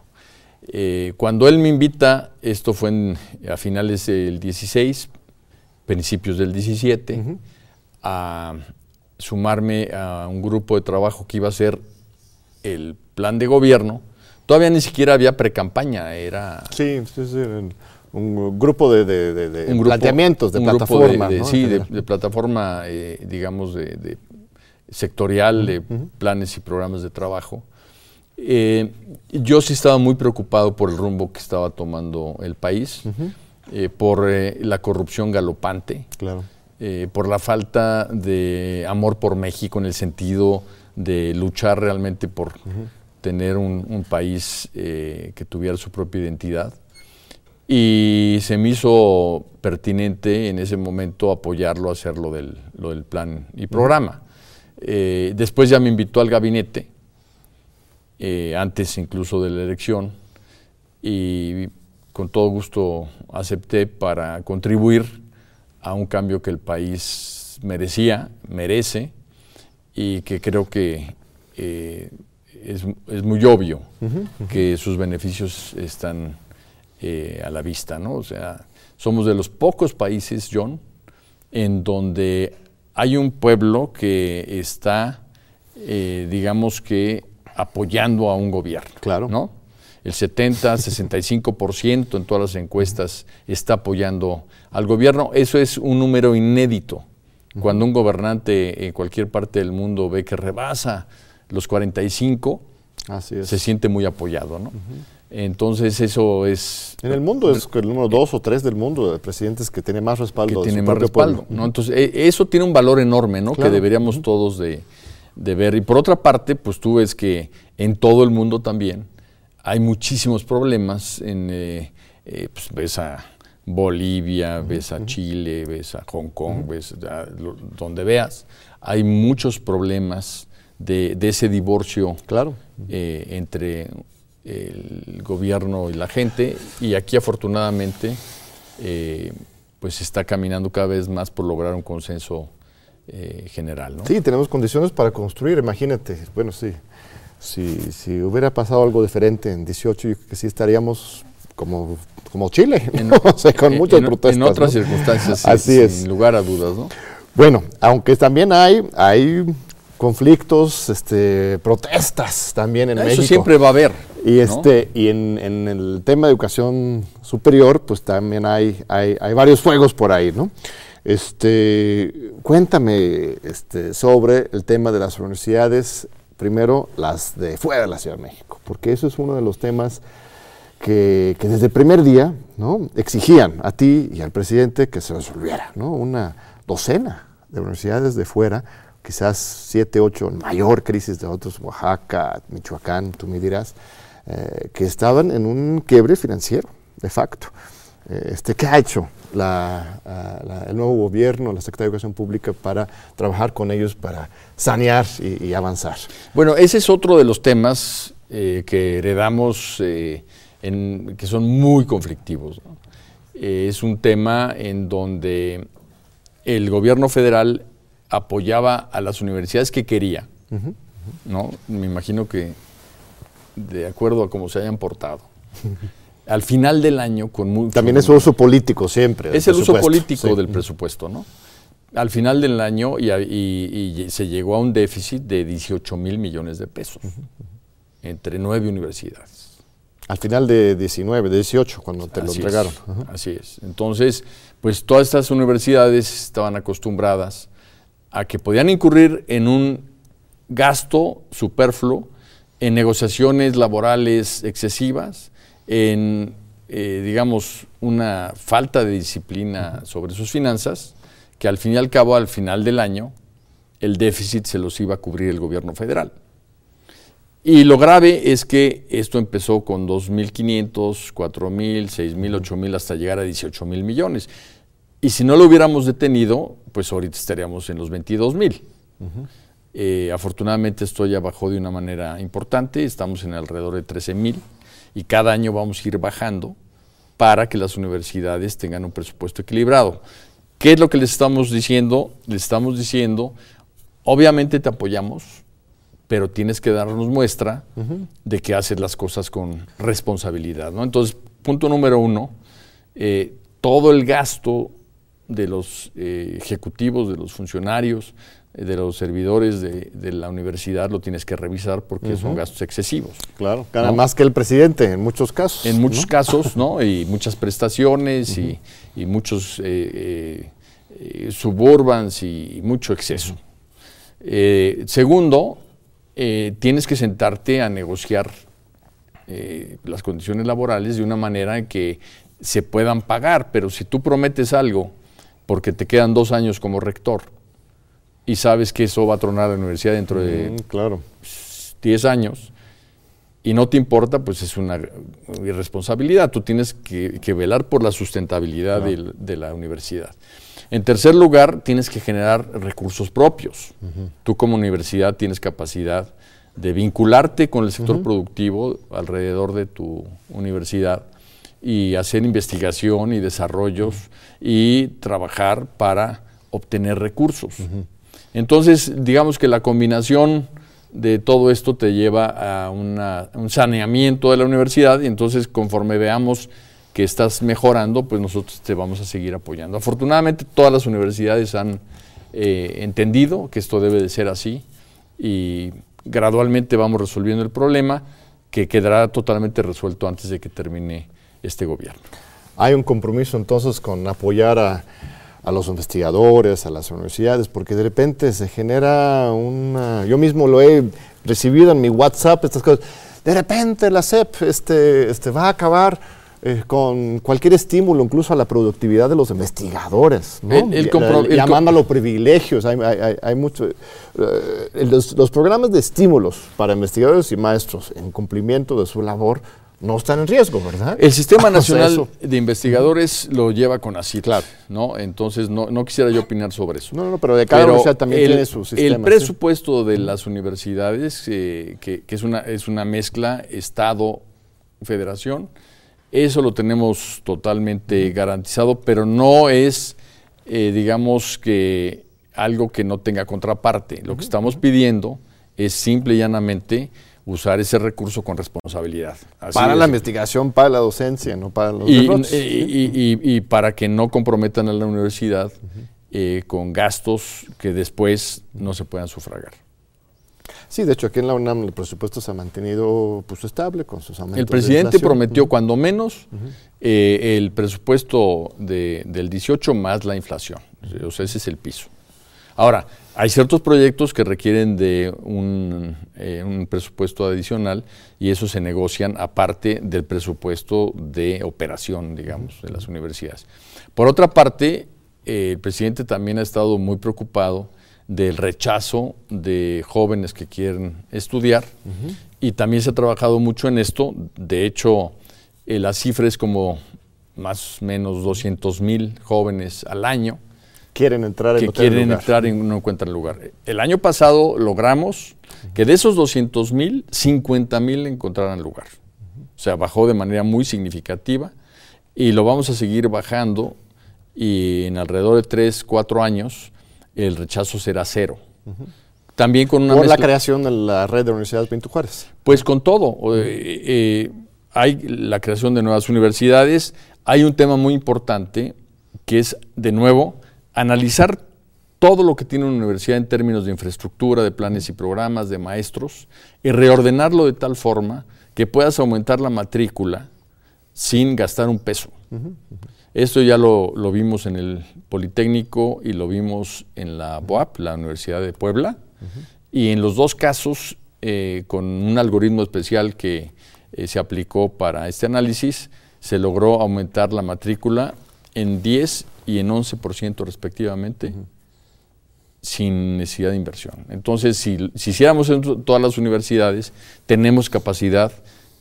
cuando él me invita, esto fue a finales del 16, principios del 17, a sumarme a un grupo de trabajo que iba a ser el plan de gobierno. Todavía ni siquiera había pre-campaña, era... Sí, sí, sí, un grupo de, planteamientos, de plataforma. Sí, de, plataforma, eh, digamos, de, sectorial, de planes y programas de trabajo. Eh, yo sí estaba muy preocupado por el rumbo que estaba tomando el país. Eh, por eh, la corrupción galopante, claro. Por la falta de amor por México en el sentido de luchar realmente por tener un, país que tuviera su propia identidad. Y se me hizo pertinente en ese momento apoyarlo a hacer lo del, lo del plan y programa. Después ya me invitó al gabinete, antes incluso de la elección, y con todo gusto acepté para contribuir a un cambio que el país merecía, merece, y que creo que eh, es, muy obvio que sus beneficios están eh, a la vista, ¿no? O sea, somos de los pocos países, John, en donde hay un pueblo que está, eh, digamos que, apoyando a un gobierno. Claro. ¿no? El 70, 65% en todas las encuestas está apoyando al gobierno. Eso es un número inédito. Cuando un gobernante en cualquier parte del mundo ve que rebasa los 45, Así es. se siente muy apoyado, ¿no? Entonces eso es En el mundo es el número dos o tres del mundo de presidentes que tiene más respaldo. que tiene más respaldo, pueblo. ¿no? Entonces e- eso tiene un valor enorme, ¿no? Claro. Que deberíamos todos de, de ver. Y por otra parte, pues tú ves que en todo el mundo también hay muchísimos problemas. En, eh, eh, pues ves a Bolivia, ves a Chile, ves a Hong Kong, ves a lo- donde veas, hay muchos problemas de, de ese divorcio Claro. eh, entre el gobierno y la gente y aquí afortunadamente eh, pues está caminando cada vez más por lograr un consenso eh, general. ¿no? Sí, tenemos condiciones para construir, imagínate. Bueno, sí. Si, si hubiera pasado algo diferente en 18, yo creo que sí estaríamos como, como Chile, ¿no? O sea, con En- muchas en, protestas. En otras ¿no? circunstancias, sí, Así sin es. lugar a dudas. ¿no? Bueno, aunque también hay, hay conflictos, este, protestas también en Eso México. siempre va a haber. Y, ¿no? este, y en, en el tema de educación superior, pues también hay, hay, hay varios fuegos por ahí, ¿no? Este, cuéntame este, sobre el tema de las universidades, primero las de fuera de la Ciudad de México, porque eso es uno de los temas que, que desde el primer día ¿no? exigían a ti y al presidente que se resolviera, ¿no? Una docena de universidades de fuera, quizás siete, ocho, mayor crisis de otros, Oaxaca, Michoacán, tú me dirás, eh, que estaban en un quiebre financiero, de facto. Eh, Este, ¿Qué ha hecho la, ah, la- el nuevo gobierno, la Secretaría de Educación Pública, para trabajar con ellos, para sanear y, y avanzar? Bueno, ese es otro de los temas eh, que heredamos, eh, en- que son muy conflictivos. ¿no? Eh, es un tema en donde el gobierno federal apoyaba a las universidades que quería, ¿no? Me imagino que de acuerdo a cómo se hayan portado. Al final del año, con. También es uso político siempre. Es el uso político sí. del presupuesto, ¿no? Al final del año y, a- y- y se llegó a un déficit de 18 mil millones de pesos entre nueve universidades. Al final de 19, de 18, cuando te lo Así entregaron. Así es. Entonces, pues todas estas universidades estaban acostumbradas a que podían incurrir en un gasto superfluo, en negociaciones laborales excesivas, en, eh, digamos, una falta de disciplina sobre sus finanzas, que al fin y al cabo, al final del año, el déficit se los iba a cubrir el gobierno federal. Y lo grave es que esto empezó con 2.500, 4.000, 6.000, 8.000 hasta llegar a 18.000 millones. Y si no lo hubiéramos detenido, pues ahorita estaríamos en los 22.000. Eh, afortunadamente esto ya bajó de una manera importante, estamos en alrededor de 13.000 y cada año vamos a ir bajando para que las universidades tengan un presupuesto equilibrado. ¿Qué es lo que les estamos diciendo? Les estamos diciendo, obviamente te apoyamos, pero tienes que darnos muestra de que haces las cosas con responsabilidad. ¿no? Entonces, punto número uno, eh, todo el gasto de los eh, ejecutivos, de los funcionarios, eh, de los servidores de, de la universidad lo tienes que revisar porque son gastos excesivos. Claro, gana ¿no? más que el presidente en muchos casos. En muchos ¿no? casos, ¿no? Y muchas prestaciones y, y muchos eh, eh, suburbans y mucho exceso. Eh, segundo, tienes que sentarte a negociar las condiciones laborales de una manera en que se puedan pagar, pero si tú prometes algo porque te quedan dos años como rector y sabes que eso va a tronar la universidad dentro de Mm, claro. 10 años y no te importa, pues es una irresponsabilidad. Tú tienes que, que velar por la sustentabilidad de la universidad. En tercer lugar, tienes que generar recursos propios. Tú como universidad tienes capacidad de vincularte con el sector productivo alrededor de tu universidad y hacer investigación y desarrollos y trabajar para obtener recursos. Entonces, digamos que la combinación de todo esto te lleva a una- un saneamiento de la universidad y entonces conforme veamos que estás mejorando, pues nosotros te vamos a seguir apoyando. Afortunadamente todas las universidades han eh, entendido que esto debe de ser así y gradualmente vamos resolviendo el problema que quedará totalmente resuelto antes de que termine este gobierno. Hay un compromiso entonces con apoyar a, a los investigadores, a las universidades, porque de repente se genera una... Yo mismo lo he recibido en mi WhatsApp, estas cosas. De repente la CEP este, este, va a acabar eh, con cualquier estímulo, incluso a la productividad de los investigadores, ¿no? El- el llamándolo privilegios. Hay, hay- hay- hay mucho, eh, los, los programas de estímulos para investigadores y maestros en cumplimiento de su labor no están en riesgo, ¿verdad? El Sistema O sea, Nacional de Investigadores lo lleva con así, Claro. ¿no? Entonces no, no quisiera yo opinar sobre eso. No, no, pero de cada Pero universidad también el, tiene su sistema. El ¿sí? presupuesto de las universidades, eh, que, que es, una, es una mezcla Estado-Federación, eso lo tenemos totalmente garantizado, pero no es, eh, digamos, que algo que no tenga contraparte. Lo que estamos pidiendo es simple y llanamente usar ese recurso con responsabilidad. Así para de la investigación, para la docencia, no para los Y, derroches. y- y- y- y para que no comprometan a la universidad eh, con gastos que después no se puedan sufragar. Sí, de hecho, aquí en la UNAM el presupuesto se ha mantenido pues, estable con sus aumentos. El de presidente inflación. prometió cuando menos eh, el presupuesto de- del 18 más la inflación. O sea, ese es el piso. Ahora, hay ciertos proyectos que requieren de un, eh, un presupuesto adicional y eso se negocian aparte del presupuesto de operación, digamos, de las universidades. Por otra parte, eh, el presidente también ha estado muy preocupado del rechazo de jóvenes que quieren estudiar y también se ha trabajado mucho en esto. De hecho, eh, la cifra es como más o menos 200 mil jóvenes al año Quieren entrar en que no tener quieren lugar. entrar y no encuentran lugar. El año pasado logramos que de esos 200 mil, 50 mil encontraran lugar. O sea, bajó de manera muy significativa y lo vamos a seguir bajando y en alrededor de 3, 4 años el rechazo será cero. También con una Por la creación de la red de universidades Benito Juárez. pues con todo. Eh, eh, hay la creación de nuevas universidades. Hay un tema muy importante que es, de nuevo, analizar todo lo que tiene una universidad en términos de infraestructura, de planes y programas, de maestros, y reordenarlo de tal forma que puedas aumentar la matrícula sin gastar un peso. Esto ya lo, lo vimos en el Politécnico y lo vimos en la BOAP, la Universidad de Puebla, y en los dos casos, eh, con un algoritmo especial que eh, se aplicó para este análisis, se logró aumentar la matrícula en 10 y en 11% respectivamente, sin necesidad de inversión. Entonces, si, si hiciéramos en to- todas las universidades, tenemos capacidad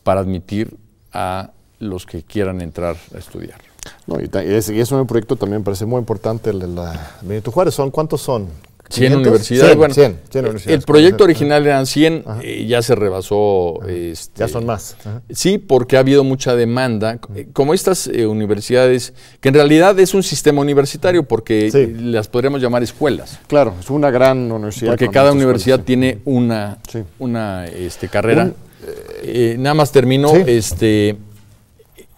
para admitir a los que quieran entrar a estudiar. No, y, es, y es un proyecto también me parece muy importante el de la Benito Juárez. ¿Son, ¿Cuántos son? 100 ¿500? universidades. 100, bueno, 100, 100 universidades. El proyecto original eran 100, eh, ya se rebasó. este, Ya son más. Ajá. Sí, porque ha habido mucha demanda. Eh, Como estas eh, universidades, que en realidad es un sistema universitario, porque Sí. las podríamos llamar escuelas. Claro, es una gran universidad. Porque cada universidad escuelas, tiene una, Sí. una este, carrera. Un, Eh, nada más termino. Este,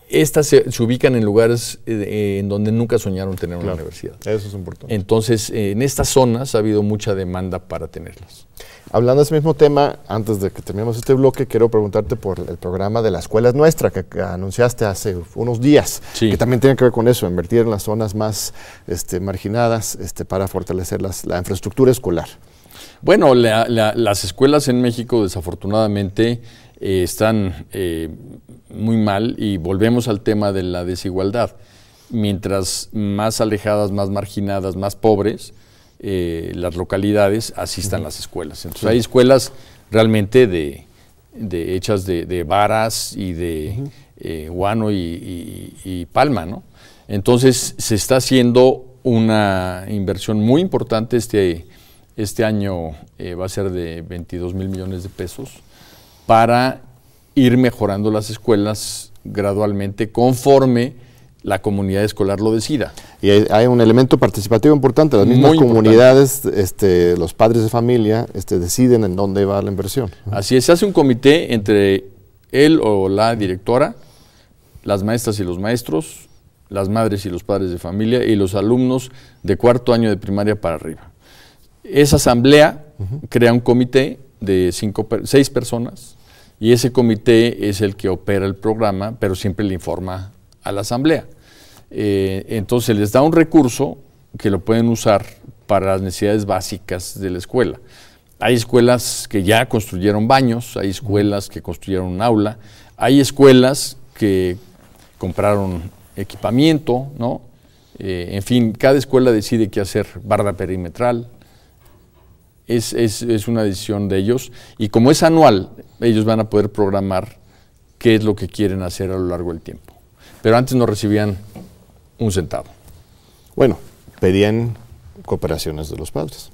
estas se, se ubican en lugares eh, eh, en donde nunca soñaron tener una universidad. Eso es importante. Entonces, eh, en estas zonas ha habido mucha demanda para tenerlas. Hablando de ese mismo tema, antes de que terminemos este bloque, quiero preguntarte por el programa de la escuela es nuestra que, que anunciaste hace unos días, Sí. que también tiene que ver con eso, invertir en las zonas más este, marginadas este, para fortalecer las- la infraestructura escolar. Bueno, la- la- las escuelas en México desafortunadamente eh, están eh, muy mal y volvemos al tema de la desigualdad. Mientras más alejadas, más marginadas, más pobres eh, las localidades, así están las escuelas. Entonces hay escuelas realmente de, de- hechas de, de varas y de eh, guano y, y- y palma, ¿no? Entonces se está haciendo una inversión muy importante este, este año eh, va a ser de 22 mil millones de pesos para ir mejorando las escuelas gradualmente conforme la comunidad escolar lo decida. Y hay, hay un elemento participativo importante, las mismas Muy comunidades, este, los padres de familia este, deciden en dónde va la inversión. Así es, se hace un comité entre él o la directora, las maestras y los maestros, las madres y los padres de familia y los alumnos de cuarto año de primaria para arriba. Esa asamblea crea un comité de cinco, seis personas y ese comité es el que opera el programa, pero siempre le informa a la asamblea. Eh, entonces les da un recurso que lo pueden usar para las necesidades básicas de la escuela. Hay escuelas que ya construyeron baños, hay escuelas que construyeron un aula, hay escuelas que compraron equipamiento, ¿no? Eh, en fin, cada escuela decide qué hacer, barra perimetral. Es, es, una decisión de ellos y como es anual, ellos van a poder programar qué es lo que quieren hacer a lo largo del tiempo. Pero antes no recibían un centavo. Bueno, pedían cooperaciones de los padres.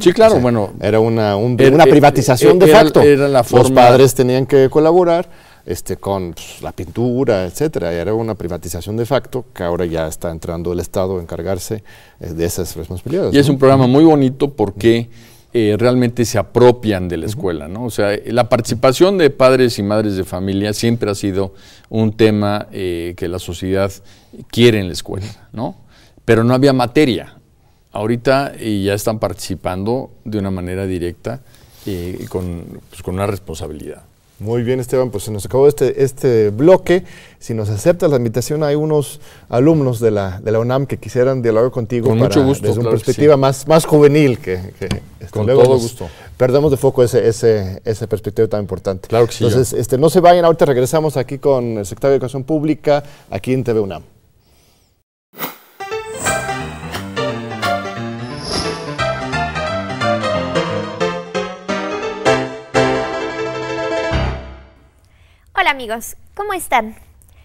Sí, claro, bueno. Era una, una privatización de facto. Los padres tenían que colaborar este, con pues, la pintura, etcétera. Era una privatización de facto que ahora ya está entrando el Estado a encargarse eh, de esas responsabilidades. Y es un programa muy bonito porque eh, realmente se apropian de la escuela, ¿no? O sea, la participación de padres y madres de familia siempre ha sido un tema eh, que la sociedad quiere en la escuela, ¿no? Pero no había materia. Ahorita ya están participando de una manera directa y con, pues, con una responsabilidad. Muy bien, Esteban, pues se nos acabó este, este bloque. Si nos aceptas la invitación, hay unos alumnos de la, de la UNAM que quisieran dialogar contigo Con mucho gusto, desde una perspectiva más, más juvenil que, este, Con todo gusto. Perdemos de foco ese, ese, esa perspectiva tan importante. Claro que sí. Entonces, este, no se vayan, ahorita regresamos aquí con el secretario de Educación Pública, aquí en TV UNAM. Hola amigos, ¿cómo están?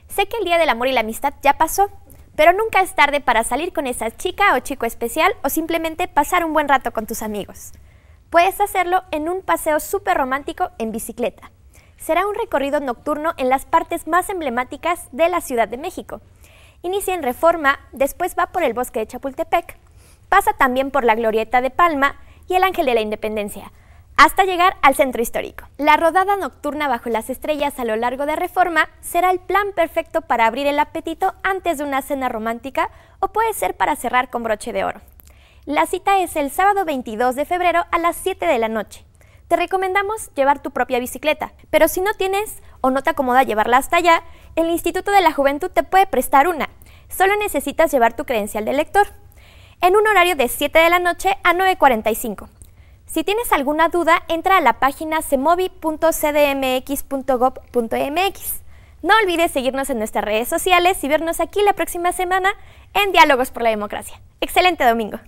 Sé que el Día del Amor y la Amistad ya pasó, pero nunca es tarde para salir con esa chica o chico especial o simplemente pasar un buen rato con tus amigos. Puedes hacerlo en un paseo súper romántico en bicicleta. Será un recorrido nocturno en las partes más emblemáticas de la Ciudad de México. Inicia en Reforma, después va por el bosque de Chapultepec, pasa también por la Glorieta de Palma y el Ángel de la Independencia, hasta llegar al centro histórico. La rodada nocturna bajo las estrellas a lo largo de Reforma será el plan perfecto para abrir el apetito antes de una cena romántica o puede ser para cerrar con broche de oro. La cita es el sábado 22 de febrero a las 7 de la noche. Te recomendamos llevar tu propia bicicleta, pero si no tienes o no te acomoda llevarla hasta allá, el Instituto de la Juventud te puede prestar una. Solo necesitas llevar tu credencial de lector. En un horario de 7 de la noche a 9.45. Si tienes alguna duda, entra a la página semovi.cdmx.gov.mx. No olvides seguirnos en nuestras redes sociales y vernos aquí la próxima semana en Diálogos por la Democracia. Excelente domingo.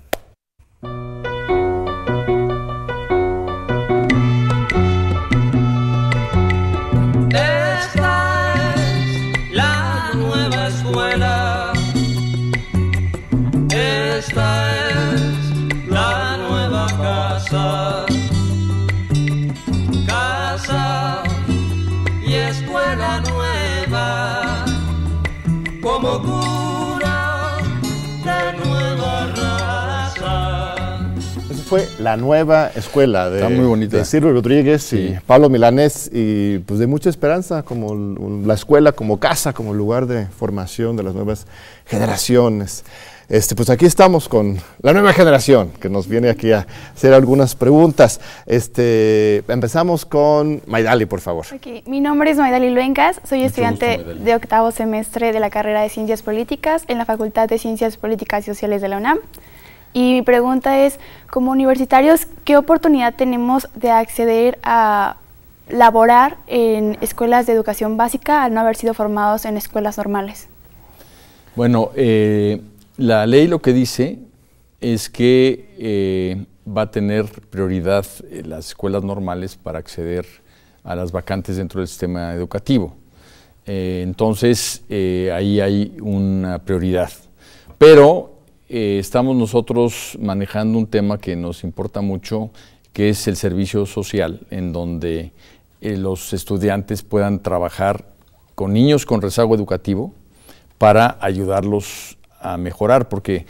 Fue la nueva escuela de, de Silvio Rodríguez y Pablo Milanés y pues de mucha esperanza como la escuela, como casa, como lugar de formación de las nuevas generaciones. Este, pues aquí estamos con la nueva generación que nos viene aquí a hacer algunas preguntas. Este, empezamos con Maidali, por favor. Mi nombre es Maidali Luencas, soy estudiante de octavo semestre de la carrera de Ciencias Políticas en la Facultad de Ciencias Políticas y Sociales de la UNAM. Y mi pregunta es, como universitarios, ¿qué oportunidad tenemos de acceder a laborar en escuelas de educación básica al no haber sido formados en escuelas normales? Bueno, eh, la ley lo que dice es que eh, va a tener prioridad eh, las escuelas normales para acceder a las vacantes dentro del sistema educativo. entonces, ahí hay una prioridad. Pero eh, estamos nosotros manejando un tema que nos importa mucho, que es el servicio social, en donde eh, los estudiantes puedan trabajar con niños con rezago educativo para ayudarlos a mejorar, porque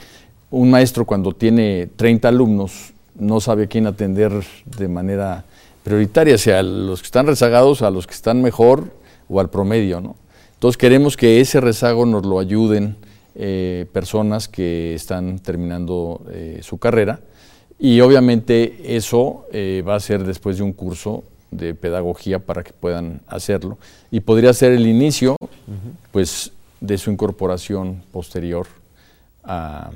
un maestro cuando tiene 30 alumnos no sabe a quién atender de manera prioritaria, sea a los que están rezagados, a los que están mejor o al promedio. ¿no? Entonces queremos que ese rezago nos lo ayuden eh, personas que están terminando eh, su carrera Y obviamente eso eh, va a ser después de un curso de pedagogía para que puedan hacerlo. Y podría ser el inicio, pues, de su incorporación posterior a,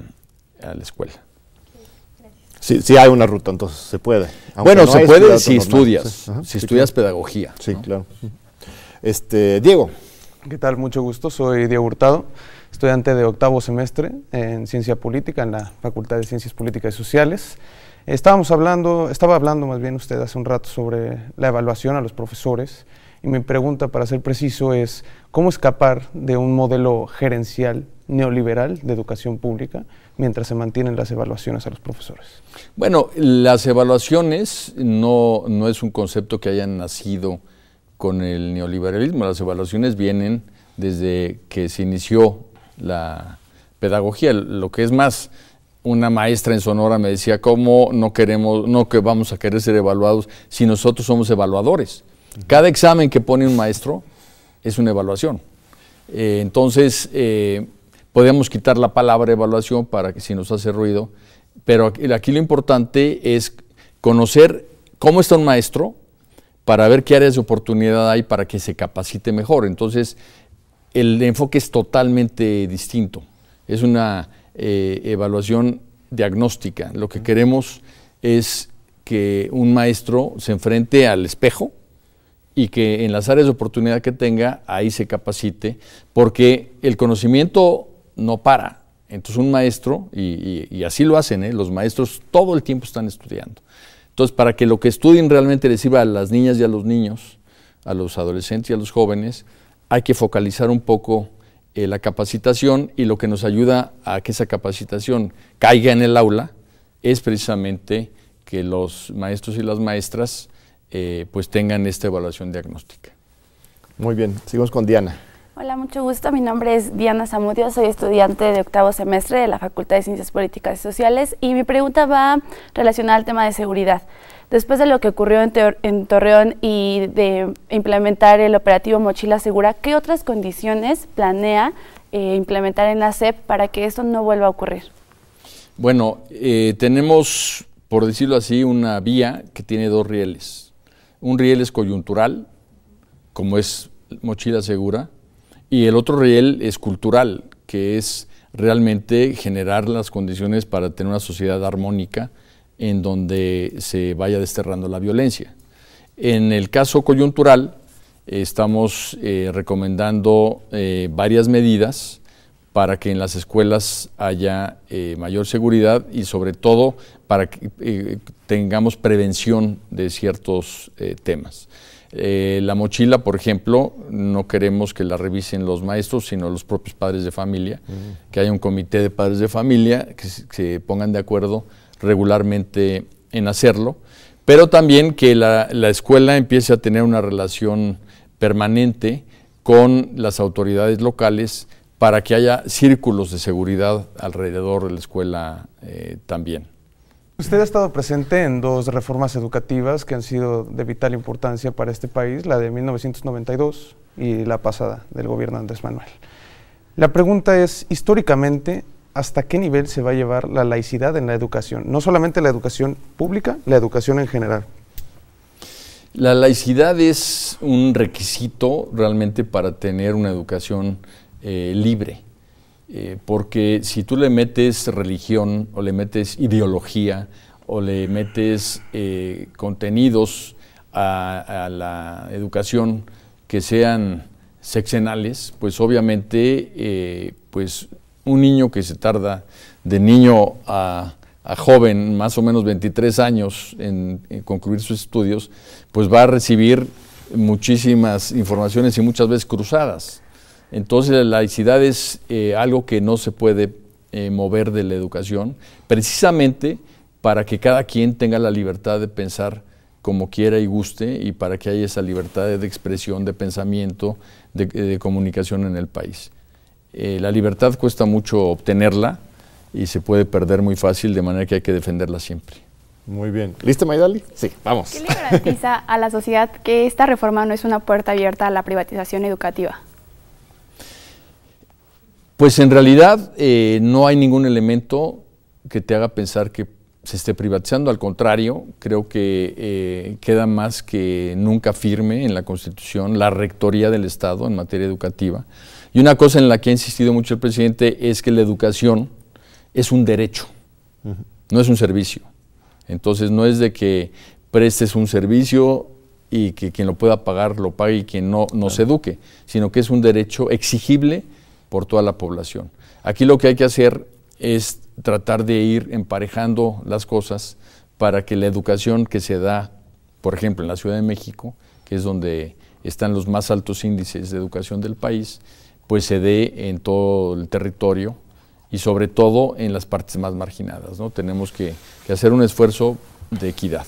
la escuela. Sí, sí, hay una ruta, entonces se puede. Bueno, se puede si estudias, si estudias pedagogía. Sí, claro. Este, Diego. ¿Qué tal? Mucho gusto. Soy Diego Hurtado, estudiante de octavo semestre en Ciencia Política en la Facultad de Ciencias Políticas y Sociales. Estábamos hablando, estaba hablando más bien usted hace un rato sobre la evaluación a los profesores y mi pregunta, para ser preciso, es cómo escapar de un modelo gerencial neoliberal de educación pública mientras se mantienen las evaluaciones a los profesores. Bueno, las evaluaciones no, no es un concepto que hayan nacido con el neoliberalismo, las evaluaciones vienen desde que se inició la pedagogía, lo que es más, una maestra en Sonora me decía, ¿cómo no queremos, no que vamos a querer ser evaluados si nosotros somos evaluadores? Cada examen que pone un maestro es una evaluación. Eh, entonces, eh, podemos quitar la palabra evaluación para que si nos hace ruido, pero aquí, lo importante es conocer cómo está un maestro para ver qué áreas de oportunidad hay para que se capacite mejor. Entonces, el enfoque es totalmente distinto. Es una eh, evaluación diagnóstica. Lo que queremos es que un maestro se enfrente al espejo y que en las áreas de oportunidad que tenga, ahí se capacite, porque el conocimiento no para. Entonces un maestro, y, así lo hacen, ¿eh? los maestros todo el tiempo están estudiando. Entonces, para que lo que estudien realmente les sirva a las niñas y a los niños, a los adolescentes y a los jóvenes, hay que focalizar un poco eh, la capacitación y lo que nos ayuda a que esa capacitación caiga en el aula es precisamente que los maestros y las maestras eh, pues tengan esta evaluación diagnóstica. Muy bien, seguimos con Diana. Hola, mucho gusto. Mi nombre es Diana Zamudio, soy estudiante de octavo semestre de la Facultad de Ciencias Políticas y Sociales y mi pregunta va relacionada al tema de seguridad. Después de lo que ocurrió en, Torreón y de implementar el operativo Mochila Segura, ¿qué otras condiciones planea eh, implementar en la SEP para que esto no vuelva a ocurrir? Bueno, eh, tenemos, por decirlo así, una vía que tiene dos rieles. Un riel es coyuntural, como es Mochila Segura, y el otro riel es cultural, que es realmente generar las condiciones para tener una sociedad armónica en donde se vaya desterrando la violencia. En el caso coyuntural, estamos eh, recomendando eh, varias medidas para que en las escuelas haya eh, mayor seguridad y sobre todo para que tengamos prevención de ciertos temas. la mochila, por ejemplo, no queremos que la revisen los maestros, sino los propios padres de familia, que haya un comité de padres de familia que se pongan de acuerdo regularmente en hacerlo, pero también que la, escuela empiece a tener una relación permanente con las autoridades locales para que haya círculos de seguridad alrededor de la escuela eh, también. Usted ha estado presente en dos reformas educativas que han sido de vital importancia para este país, la de 1992 y la pasada del gobierno Andrés Manuel. La pregunta es, históricamente, hasta qué nivel se va a llevar la laicidad en la educación, no solamente la educación pública, la educación en general. La laicidad es un requisito realmente para tener una educación eh, libre, eh, porque si tú le metes religión o le metes ideología o le metes eh, contenidos a, a, la educación que sean sexenales, pues obviamente pues un niño que se tarda de niño a, joven, más o menos 23 años en, concluir sus estudios, pues va a recibir muchísimas informaciones y muchas veces cruzadas. Entonces la laicidad es eh, algo que no se puede eh, mover de la educación, precisamente para que cada quien tenga la libertad de pensar como quiera y guste y para que haya esa libertad de expresión, de pensamiento, de comunicación en el país. Eh, la libertad cuesta mucho obtenerla y se puede perder muy fácil, de manera que hay que defenderla siempre. Muy bien. ¿Listo, Maidali? Sí, vamos. ¿Qué le garantiza a la sociedad que esta reforma no es una puerta abierta a la privatización educativa? Pues en realidad eh, no hay ningún elemento que te haga pensar que se esté privatizando, al contrario, creo que eh, queda más que nunca firme en la Constitución la rectoría del Estado en materia educativa. Y una cosa en la que ha insistido mucho el presidente es que la educación es un derecho, no es un servicio. Entonces no es de que prestes un servicio y que quien lo pueda pagar lo pague y quien no, no se eduque, sino que es un derecho exigible por toda la población. Aquí lo que hay que hacer es tratar de ir emparejando las cosas para que la educación que se da, por ejemplo, en la Ciudad de México, que es donde están los más altos índices de educación del país, pues se dé en todo el territorio y sobre todo en las partes más marginadas. ¿no? Tenemos que, hacer un esfuerzo de equidad.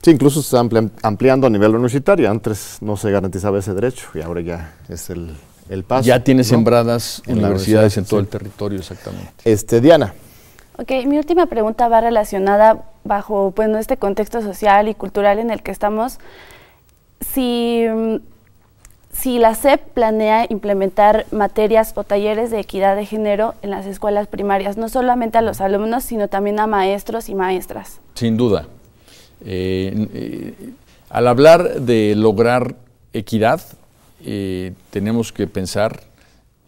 Sí, incluso se está ampliando a nivel universitario. Antes no se garantizaba ese derecho y ahora ya es el, el paso. Ya tiene sembradas universidades en todo el territorio, exactamente. Este, Diana. Ok, mi última pregunta va relacionada bajo pues, este contexto social y cultural en el que estamos. Si, si la SEP planea implementar materias o talleres de equidad de género en las escuelas primarias, no solamente a los alumnos, sino también a maestros y maestras. Sin duda. Eh, eh, al hablar de lograr equidad, eh, tenemos que pensar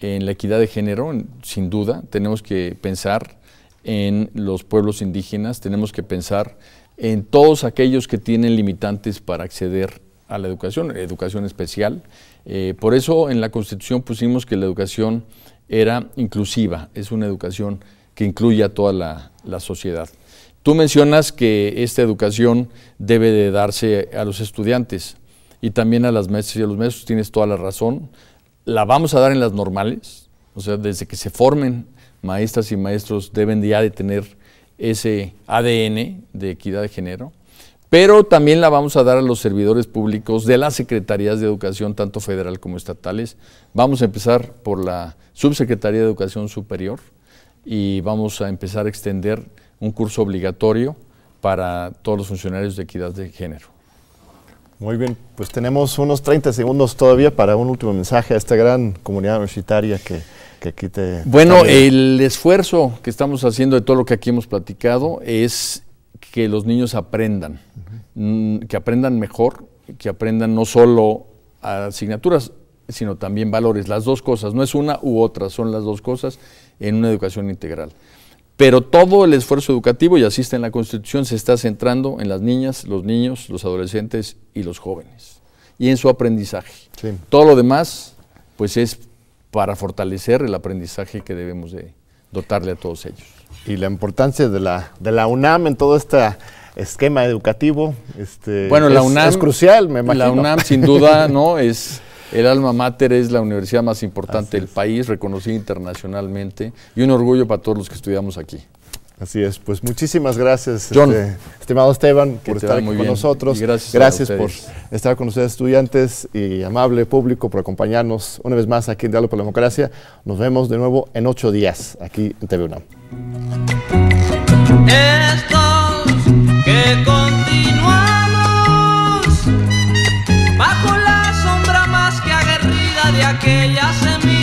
en la equidad de género, sin duda, tenemos que pensar en los pueblos indígenas, tenemos que pensar en todos aquellos que tienen limitantes para acceder a la educación, educación especial. Eh, por eso en la Constitución pusimos que la educación era inclusiva, es una educación que incluye a toda la, sociedad. Tú mencionas que esta educación debe de darse a los estudiantes y también a las maestras y a los maestros, tienes toda la razón. La vamos a dar en las normales, o sea, desde que se formen maestras y maestros deben ya de tener ese ADN de equidad de género, pero también la vamos a dar a los servidores públicos de las secretarías de educación, tanto federal como estatales. Vamos a empezar por la Subsecretaría de Educación Superior y vamos a empezar a extender un curso obligatorio para todos los funcionarios de equidad de género. Muy bien, pues tenemos unos 30 segundos todavía para un último mensaje a esta gran comunidad universitaria que, que aquí te... Bueno, el esfuerzo que estamos haciendo de todo lo que aquí hemos platicado es que los niños aprendan, mm, que aprendan mejor, que aprendan no solo asignaturas, sino también valores, las dos cosas, no es una u otra, son las dos cosas en una educación integral. Pero todo el esfuerzo educativo, y así está en la Constitución, se está centrando en las niñas, los niños, los adolescentes y los jóvenes, y en su aprendizaje. Todo lo demás, pues es para fortalecer el aprendizaje que debemos de dotarle a todos ellos. Y la importancia de la, de la UNAM en todo este esquema educativo este, bueno, la UNAM, es crucial, me imagino. La UNAM, sin duda, ¿no? es el alma mater es la universidad más importante del país, reconocida internacionalmente, y un orgullo para todos los que estudiamos aquí. Así es, pues muchísimas gracias, este, estimado Esteban, por estar aquí con nosotros. gracias, por estar con ustedes, estudiantes y amable público, por acompañarnos una vez más aquí en Diálogo por la Democracia. Nos vemos de nuevo en ocho días aquí en TV UNAM. que aquella